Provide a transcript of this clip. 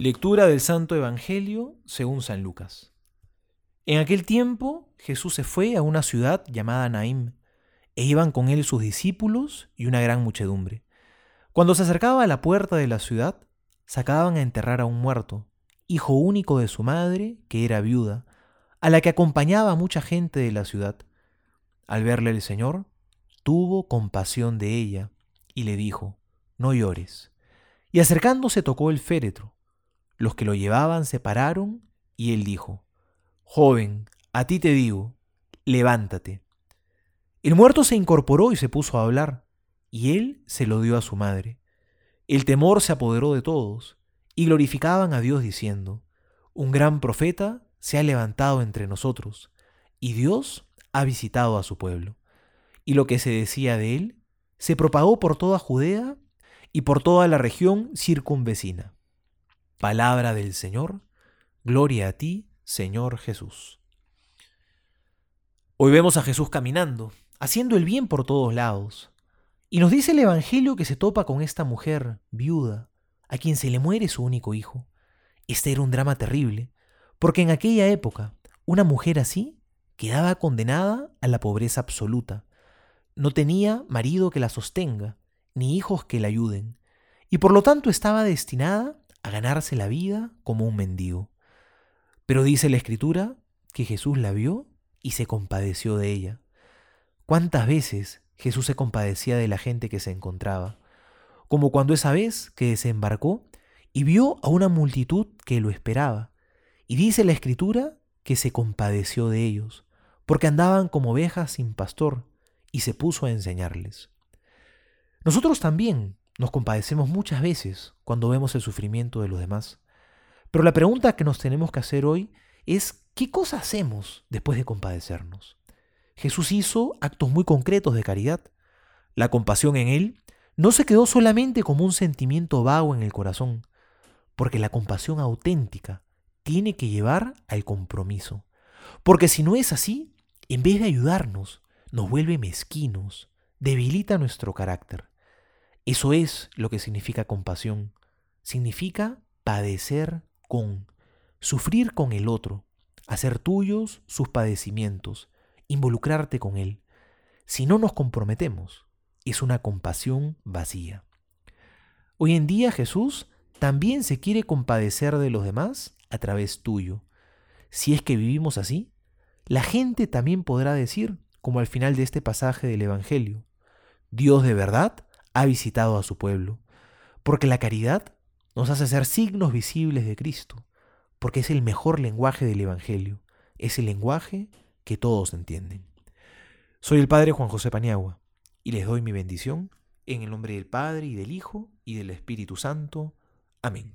Lectura del Santo Evangelio según San Lucas. En aquel tiempo Jesús se fue a una ciudad llamada Naim, e iban con él sus discípulos y una gran muchedumbre. Cuando se acercaba a la puerta de la ciudad, sacaban a enterrar a un muerto, hijo único de su madre, que era viuda, a la que acompañaba mucha gente de la ciudad. Al verle el Señor, tuvo compasión de ella y le dijo, No llores. Y acercándose tocó el féretro los que lo llevaban se pararon y él dijo, Joven, a ti te digo, levántate. El muerto se incorporó y se puso a hablar, y él se lo dio a su madre. El temor se apoderó de todos, y glorificaban a Dios diciendo, Un gran profeta se ha levantado entre nosotros, y Dios ha visitado a su pueblo. Y lo que se decía de él se propagó por toda Judea y por toda la región circunvecina. Palabra del Señor, gloria a ti, Señor Jesús. Hoy vemos a Jesús caminando, haciendo el bien por todos lados. Y nos dice el Evangelio que se topa con esta mujer viuda, a quien se le muere su único hijo. Este era un drama terrible, porque en aquella época una mujer así quedaba condenada a la pobreza absoluta. No tenía marido que la sostenga, ni hijos que la ayuden, y por lo tanto estaba destinada a ganarse la vida como un mendigo. Pero dice la escritura que Jesús la vio y se compadeció de ella. ¿Cuántas veces Jesús se compadecía de la gente que se encontraba? Como cuando esa vez que desembarcó y vio a una multitud que lo esperaba. Y dice la escritura que se compadeció de ellos, porque andaban como ovejas sin pastor, y se puso a enseñarles. Nosotros también nos compadecemos muchas veces cuando vemos el sufrimiento de los demás. Pero la pregunta que nos tenemos que hacer hoy es, ¿qué cosa hacemos después de compadecernos? Jesús hizo actos muy concretos de caridad. La compasión en él no se quedó solamente como un sentimiento vago en el corazón, porque la compasión auténtica tiene que llevar al compromiso. Porque si no es así, en vez de ayudarnos, nos vuelve mezquinos, debilita nuestro carácter. Eso es lo que significa compasión. Significa padecer con, sufrir con el otro, hacer tuyos sus padecimientos, involucrarte con él. Si no nos comprometemos, es una compasión vacía. Hoy en día Jesús también se quiere compadecer de los demás a través tuyo. Si es que vivimos así, la gente también podrá decir, como al final de este pasaje del Evangelio, Dios de verdad ha visitado a su pueblo, porque la caridad nos hace ser signos visibles de Cristo, porque es el mejor lenguaje del Evangelio, es el lenguaje que todos entienden. Soy el Padre Juan José Paniagua, y les doy mi bendición en el nombre del Padre y del Hijo y del Espíritu Santo. Amén.